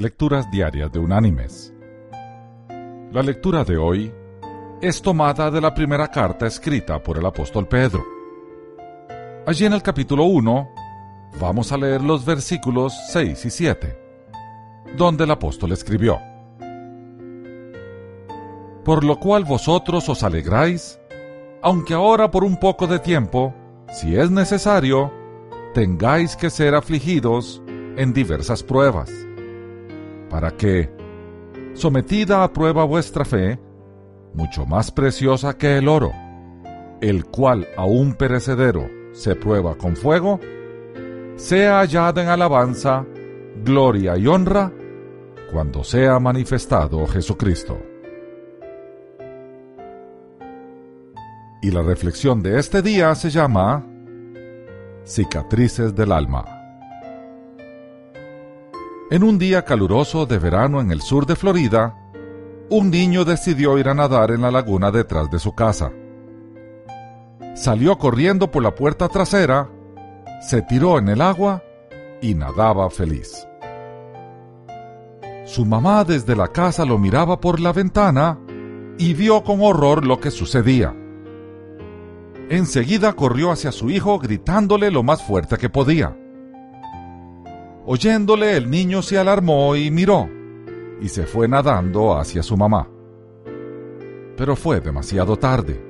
Lecturas Diarias de Unánimes. La lectura de hoy es tomada de la primera carta escrita por el apóstol Pedro. Allí en el capítulo 1 vamos a leer los versículos 6 y 7, donde el apóstol escribió, Por lo cual vosotros os alegráis, aunque ahora por un poco de tiempo, si es necesario, tengáis que ser afligidos en diversas pruebas para que, sometida a prueba vuestra fe, mucho más preciosa que el oro, el cual aún perecedero se prueba con fuego, sea hallada en alabanza, gloria y honra cuando sea manifestado Jesucristo. Y la reflexión de este día se llama Cicatrices del Alma. En un día caluroso de verano en el sur de Florida, un niño decidió ir a nadar en la laguna detrás de su casa. Salió corriendo por la puerta trasera, se tiró en el agua y nadaba feliz. Su mamá desde la casa lo miraba por la ventana y vio con horror lo que sucedía. Enseguida corrió hacia su hijo gritándole lo más fuerte que podía. Oyéndole el niño se alarmó y miró, y se fue nadando hacia su mamá. Pero fue demasiado tarde.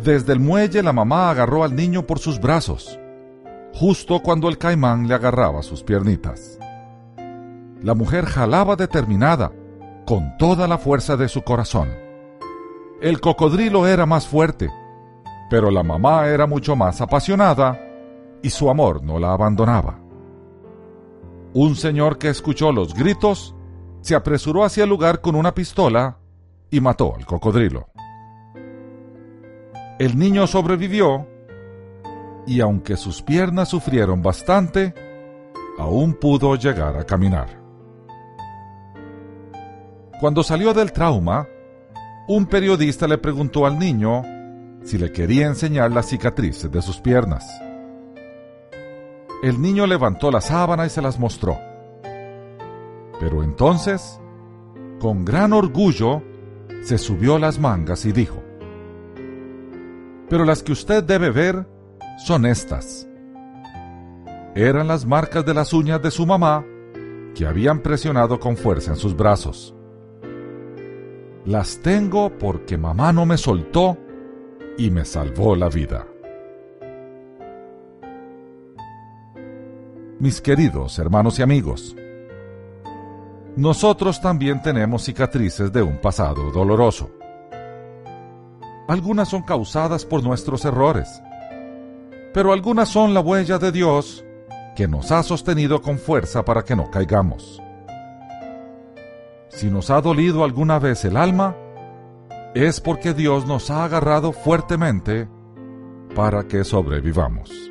Desde el muelle la mamá agarró al niño por sus brazos, justo cuando el caimán le agarraba sus piernitas. La mujer jalaba determinada, con toda la fuerza de su corazón. El cocodrilo era más fuerte, pero la mamá era mucho más apasionada y su amor no la abandonaba. Un señor que escuchó los gritos se apresuró hacia el lugar con una pistola y mató al cocodrilo. El niño sobrevivió y aunque sus piernas sufrieron bastante, aún pudo llegar a caminar. Cuando salió del trauma, un periodista le preguntó al niño si le quería enseñar las cicatrices de sus piernas. El niño levantó la sábana y se las mostró. Pero entonces, con gran orgullo, se subió las mangas y dijo, Pero las que usted debe ver son estas. Eran las marcas de las uñas de su mamá que habían presionado con fuerza en sus brazos. Las tengo porque mamá no me soltó y me salvó la vida. Mis queridos hermanos y amigos. Nosotros también tenemos cicatrices de un pasado doloroso. Algunas son causadas por nuestros errores, pero algunas son la huella de Dios que nos ha sostenido con fuerza para que no caigamos. Si nos ha dolido alguna vez el alma, es porque Dios nos ha agarrado fuertemente para que sobrevivamos.